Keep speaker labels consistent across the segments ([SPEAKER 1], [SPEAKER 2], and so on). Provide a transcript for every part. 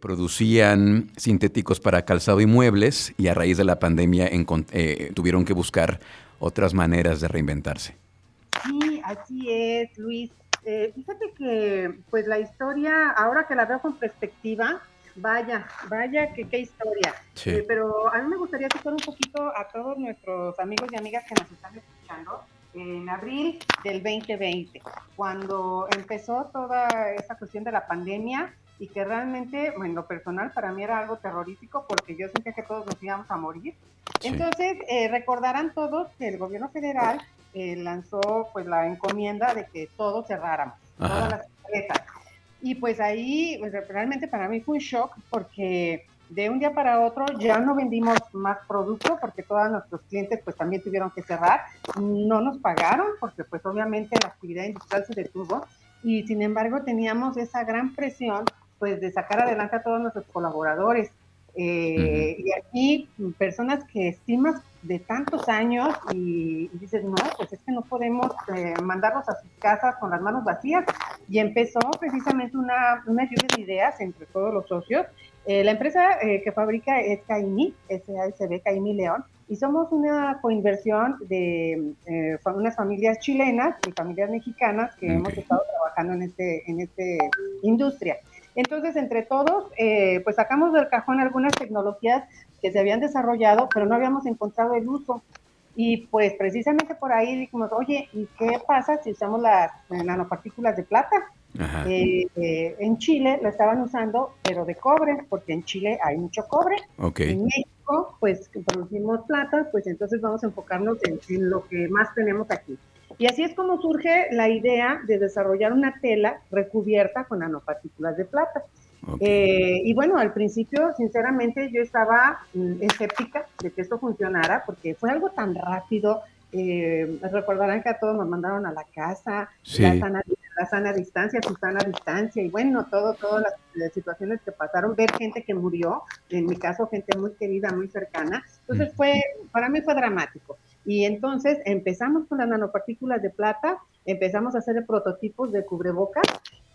[SPEAKER 1] producían sintéticos para calzado y muebles y a raíz de la pandemia eh, tuvieron que buscar otras maneras de reinventarse.
[SPEAKER 2] Sí, así es, Luis. Eh, fíjate que pues la historia, ahora que la veo con perspectiva, vaya, vaya que qué historia. Eh, pero a mí me gustaría citar un poquito a todos nuestros amigos y amigas que nos están escuchando en abril del 2020, cuando empezó toda esa cuestión de la pandemia y que realmente, en lo personal, para mí era algo terrorífico porque yo sentía que todos nos íbamos a morir. Entonces, eh, recordarán todos que el gobierno federal eh, lanzó pues la encomienda de que todos cerráramos, todas las empresas. Y pues ahí, pues, realmente para mí fue un shock porque de un día para otro ya no vendimos más producto porque todos nuestros clientes pues también tuvieron que cerrar, no nos pagaron porque pues obviamente la actividad industrial se detuvo y sin embargo teníamos esa gran presión pues de sacar adelante a todos nuestros colaboradores. Eh, y aquí personas que estimas de tantos años y, dices, no, pues es que no podemos eh, mandarlos a sus casas con las manos vacías. Y empezó precisamente una, una lluvia de ideas entre todos los socios. Eh, la empresa que fabrica es Caimi, SASB Caimi León, y somos una coinversión de unas familias chilenas y familias mexicanas que hemos estado trabajando en este en este industria. Entonces, entre todos, eh, pues sacamos del cajón algunas tecnologías que se habían desarrollado, pero no habíamos encontrado el uso. Y pues precisamente por ahí dijimos, oye, ¿y qué pasa si usamos las nanopartículas de plata? Eh, eh, en Chile lo estaban usando, pero de cobre, porque en Chile hay mucho cobre. En México, pues producimos plata, pues entonces vamos a enfocarnos en lo que más tenemos aquí. Y así es como surge la idea de desarrollar una tela recubierta con nanopartículas de plata. Eh, y bueno, al principio, sinceramente, yo estaba mm, escéptica de que esto funcionara porque fue algo tan rápido. Eh, recordarán que a todos nos mandaron a la casa, la, sana, la, sana, distancia, su sana distancia, y bueno, todo, todas las, situaciones que pasaron, ver gente que murió, en mi caso, gente muy querida, muy cercana. Entonces, fue, para mí fue dramático. Y entonces empezamos con las nanopartículas de plata, empezamos a hacer prototipos de cubrebocas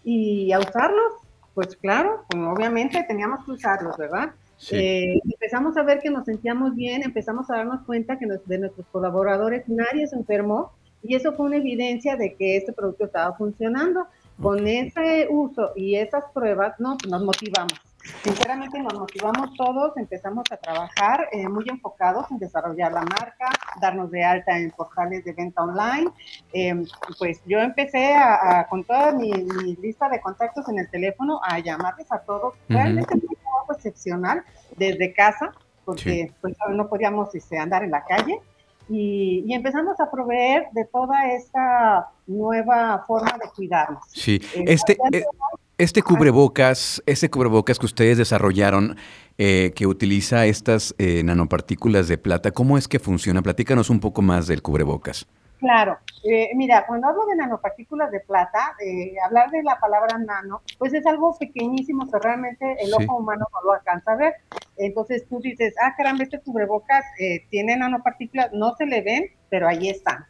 [SPEAKER 2] y a usarlos. Pues claro, pues obviamente teníamos que usarlos, ¿verdad? Eh, empezamos a ver que nos sentíamos bien, empezamos a darnos cuenta que de nuestros colaboradores nadie se enfermó y eso fue una evidencia de que este producto estaba funcionando. Con ese uso y esas pruebas, no, nos motivamos. Sinceramente nos motivamos todos, empezamos a trabajar eh, muy enfocados en desarrollar la marca, darnos de alta en portales de venta online. Em, pues yo empecé a, con toda mi, lista de contactos en el teléfono a llamarles a todos. Realmente fue un trabajo excepcional desde casa, porque pues, no podíamos este, andar en la calle. Y, empezamos a proveer de toda esta nueva forma de cuidarnos.
[SPEAKER 1] Sí, eh, este, este cubrebocas, este cubrebocas que ustedes desarrollaron, eh, que utiliza estas eh, nanopartículas de plata, ¿cómo es que funciona? Platícanos un poco más del cubrebocas.
[SPEAKER 2] Claro, eh, mira, cuando hablo de nanopartículas de plata, hablar de la palabra nano, pues es algo pequeñísimo que realmente el ojo humano no lo alcanza a ver. Entonces tú dices, ah, caramba, este cubrebocas tiene nanopartículas, no se le ven, pero ahí están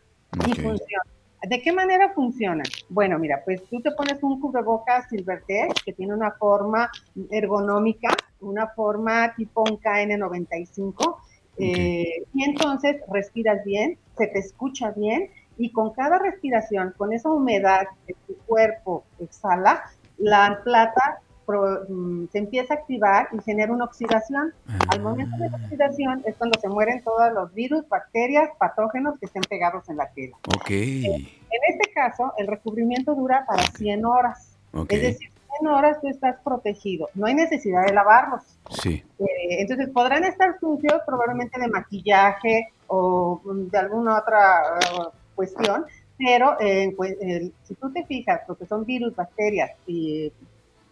[SPEAKER 2] y funcionan. ¿De qué manera funciona? Bueno, mira, pues tú te pones un cubrebocas Silvertech que tiene una forma ergonómica, una forma tipo un KN95, eh, y entonces respiras bien, se te escucha bien, y con cada respiración, con esa humedad que tu cuerpo exhala, la plata Mm, se empieza a activar y genera una oxidación. Al ah. momento de la oxidación es cuando se mueren todos los virus, bacterias, patógenos que estén pegados en la tela.
[SPEAKER 1] Okay.
[SPEAKER 2] Eh, en este caso, el recubrimiento dura para 100 horas. Es decir, 100 horas tú estás protegido. No hay necesidad de lavarlos.
[SPEAKER 1] Sí.
[SPEAKER 2] Eh, entonces podrán estar sucios probablemente de maquillaje o de alguna otra uh, cuestión, pero eh, pues, si tú te fijas, porque son virus, bacterias y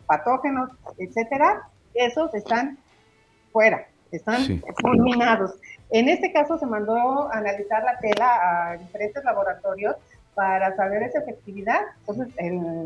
[SPEAKER 2] patógenos, etcétera, esos están fuera, están fulminados. En este caso se mandó a analizar la tela a diferentes laboratorios para saber esa efectividad. Entonces,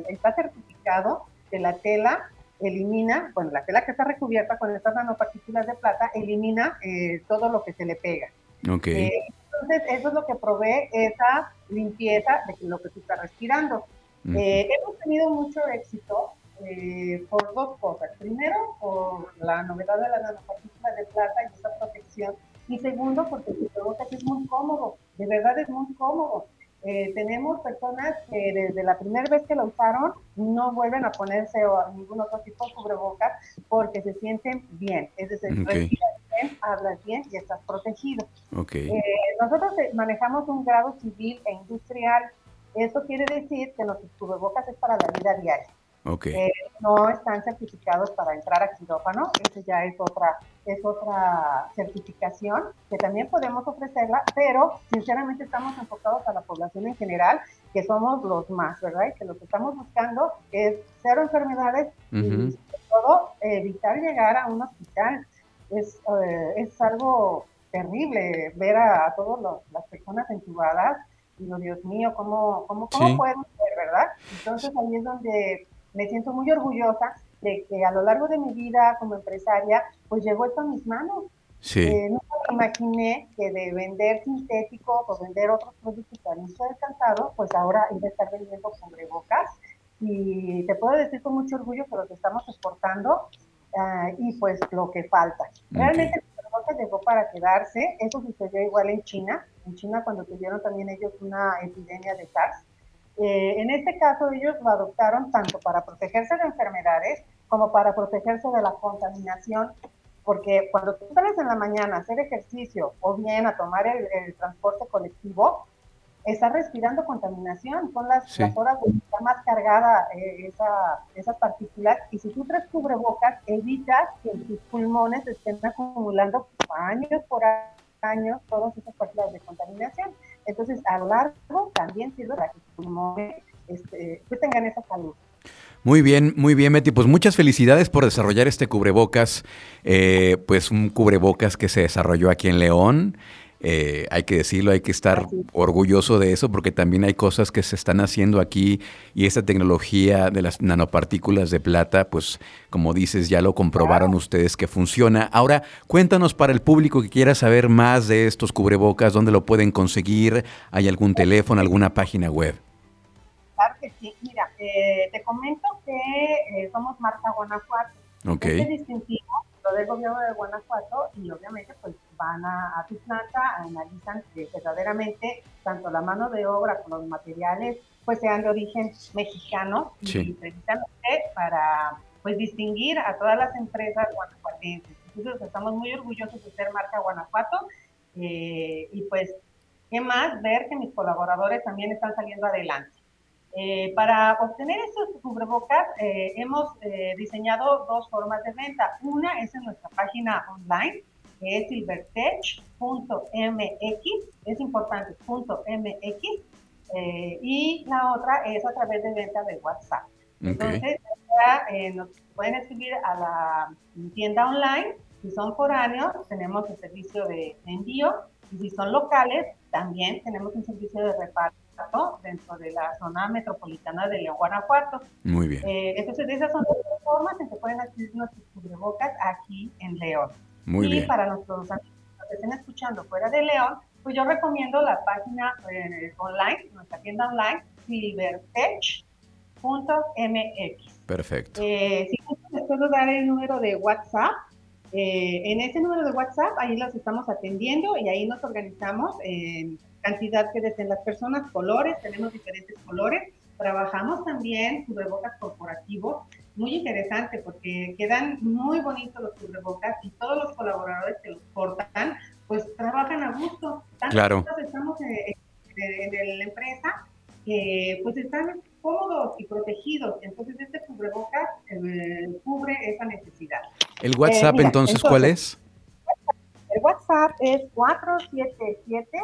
[SPEAKER 2] está certificado que la tela elimina, bueno, la tela que está recubierta con estas nanopartículas de plata elimina eh, todo lo que se le pega.
[SPEAKER 1] Okay.
[SPEAKER 2] Eh, entonces, eso es lo que provee esa limpieza de lo que tú estás respirando. Eh, hemos tenido mucho éxito eh, por dos cosas. Primero, por la novedad de la nanopartícula de plata y esa protección. Y segundo, porque el cubrebocas es muy cómodo, de verdad es muy cómodo. Eh, tenemos personas que desde la primera vez que lo usaron no vuelven a ponerse o ningún otro tipo de cubrebocas porque se sienten bien. Es decir, respiras bien, hablas bien y estás protegido.
[SPEAKER 1] Okay.
[SPEAKER 2] Eh, nosotros manejamos un grado civil e industrial. Eso quiere decir que nuestros cubrebocas es para la vida diaria.
[SPEAKER 1] Okay.
[SPEAKER 2] Eh, no están certificados para entrar a quirófano, esa ya es otra, es otra certificación que también podemos ofrecerla, pero sinceramente estamos enfocados a la población en general, que somos los más, ¿verdad? Y que lo que estamos buscando es cero enfermedades y sobre todo evitar llegar a un hospital. Es, eh, es algo terrible ver a, todas las personas entubadas. Digo, Dios mío, ¿cómo, cómo, cómo pueden ser, verdad? Entonces ahí es donde me siento muy orgullosa de que a lo largo de mi vida como empresaria, pues llegó esto a mis manos.
[SPEAKER 1] Sí.
[SPEAKER 2] Eh, nunca me imaginé que de vender sintéticos o vender otros productos que han sido alcanzado, pues ahora iba a estar vendiendo cubrebocas. Y te puedo decir con mucho orgullo que lo que estamos exportando uh, y pues lo que falta. Realmente el cubrebocas llegó para quedarse. Eso sucedió igual en China. En China cuando tuvieron también ellos una epidemia de SARS eh, en este caso ellos lo adoptaron tanto para protegerse de enfermedades como para protegerse de la contaminación, porque cuando tú sales en la mañana a hacer ejercicio o bien a tomar el, transporte colectivo, estás respirando contaminación, son las, horas donde está más cargada eh, esa, esas partículas. Y si tú traes cubrebocas evitas que en tus pulmones estén acumulando años por años todas esas partículas de contaminación. Entonces, a lo largo también sirve para que pulmones este, pues tengan esa salud.
[SPEAKER 1] Muy bien, muy bien, Betty. Pues muchas felicidades por desarrollar este cubrebocas, eh, pues un cubrebocas que se desarrolló aquí en León. Eh, hay que decirlo, hay que estar orgulloso de eso porque también hay cosas que se están haciendo aquí y esta tecnología de las nanopartículas de plata, pues como dices, ya lo comprobaron ustedes que funciona. Ahora, cuéntanos para el público que quiera saber más de estos cubrebocas, dónde lo pueden conseguir, hay algún teléfono, alguna página web.
[SPEAKER 2] Que sí, mira, eh, te comento que eh, somos marca Guanajuato.
[SPEAKER 1] Okay.
[SPEAKER 2] Este distintivo lo del gobierno de Guanajuato y obviamente pues van a, tu planta, analizan que verdaderamente tanto la mano de obra como los materiales pues sean de origen mexicano y precisamente para pues distinguir a todas las empresas guanajuatenses. Entonces estamos muy orgullosos de ser marca Guanajuato eh, y pues qué más ver que mis colaboradores también están saliendo adelante. Eh, para obtener estos cubrebocas eh, hemos diseñado dos formas de venta. Una es en nuestra página online, que es silvertech.mx, es importante, .mx, eh, y la otra es a través de venta de WhatsApp. Entonces, eh, nos pueden escribir a la tienda online, si son foráneos, tenemos el servicio de envío, y si son locales, también tenemos un servicio de reparto dentro de la zona metropolitana de León, Guanajuato.
[SPEAKER 1] Muy bien.
[SPEAKER 2] Eh, entonces, esas son las formas en que pueden adquirir nuestros cubrebocas aquí en León
[SPEAKER 1] y
[SPEAKER 2] para nuestros amigos que estén escuchando fuera de León, pues yo recomiendo la página eh, online, nuestra tienda online, silvertech.mx.
[SPEAKER 1] Perfecto.
[SPEAKER 2] Eh, si les puedo dar el número de WhatsApp. Eh, en ese número de WhatsApp, ahí los estamos atendiendo y ahí nos organizamos en cantidad que deseen las personas, colores, tenemos diferentes colores. Trabajamos también cubrebocas corporativos muy interesante porque quedan muy bonitos los cubrebocas y todos los colaboradores que los portan, pues trabajan a gusto.
[SPEAKER 1] claro.
[SPEAKER 2] estamos en, la empresa que pues están cómodos y protegidos. Entonces este cubrebocas eh, cubre esa necesidad.
[SPEAKER 1] ¿El WhatsApp eh, entonces, cuál es?
[SPEAKER 2] El WhatsApp es 477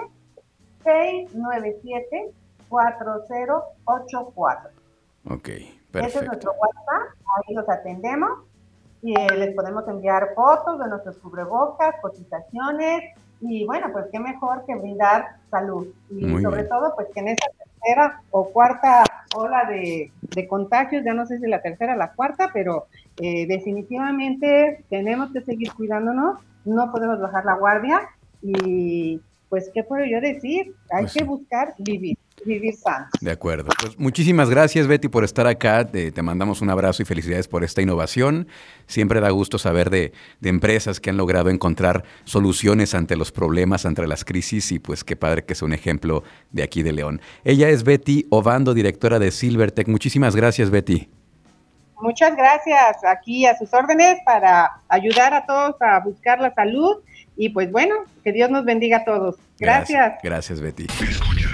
[SPEAKER 2] 697 4084.
[SPEAKER 1] Ok.
[SPEAKER 2] Ese es nuestro WhatsApp, ahí los atendemos y eh, les podemos enviar fotos de nuestros cubrebocas, cotizaciones y bueno, pues qué mejor que brindar salud y sobre todo pues que en esa tercera o cuarta ola de, contagios, ya no sé si la tercera o la cuarta, pero eh, definitivamente tenemos que seguir cuidándonos, no podemos bajar la guardia y pues qué puedo yo decir, hay pues que buscar vivir. Vivir.
[SPEAKER 1] De acuerdo. Pues muchísimas gracias, Betty, por estar acá. Te, mandamos un abrazo y felicidades por esta innovación. Siempre da gusto saber de, de, empresas que han logrado encontrar soluciones ante los problemas, ante las crisis, y pues qué padre que sea un ejemplo de aquí de León. Ella es Betty Obando, directora de Silvertech. Muchísimas gracias, Betty.
[SPEAKER 2] Muchas gracias. Aquí a sus órdenes para ayudar a todos a buscar la salud y pues bueno, que Dios nos bendiga a todos. Gracias.
[SPEAKER 1] Gracias, Betty.